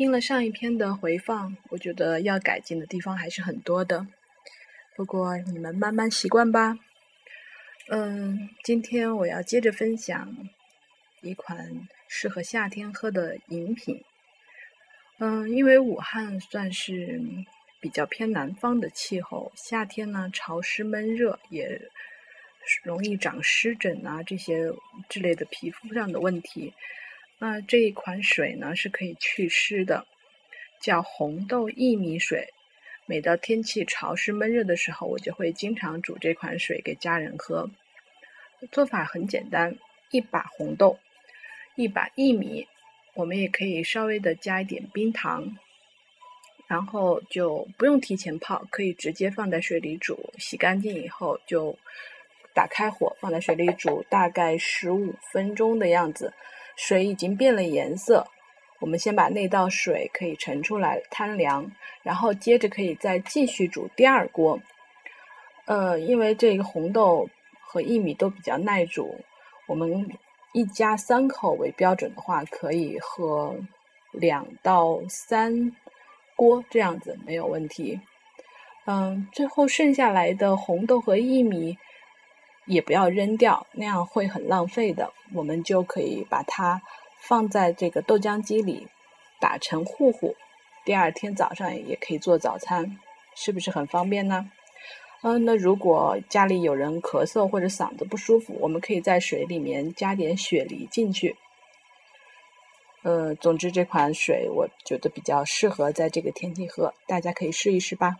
听了上一篇的回放，我觉得要改进的地方还是很多的。不过你们慢慢习惯吧。嗯，今天我要接着分享一款适合夏天喝的饮品。嗯，因为武汉算是比较偏南方的气候，夏天呢潮湿闷热，也容易长湿疹啊这些之类的皮肤上的问题。那这一款水呢是可以祛湿的，叫红豆薏米水。每到天气潮湿闷热的时候，我就会经常煮这款水给家人喝。做法很简单，一把红豆，一把薏米，我们也可以稍微的加一点冰糖，然后就不用提前泡，可以直接放在水里煮。洗干净以后就打开火，放在水里煮，大概十五分钟的样子。水已经变了颜色，我们先把那道水可以盛出来摊凉，然后接着可以再继续煮第二锅。呃，因为这个红豆和薏米都比较耐煮，我们一家三口为标准的话，可以喝两到三锅这样子没有问题。嗯，最后剩下来的红豆和薏米。也不要扔掉，那样会很浪费的。我们就可以把它放在这个豆浆机里打成糊糊，第二天早上也可以做早餐，是不是很方便呢？嗯，那如果家里有人咳嗽或者嗓子不舒服，我们可以在水里面加点雪梨进去。呃，总之这款水我觉得比较适合在这个天气喝，大家可以试一试吧。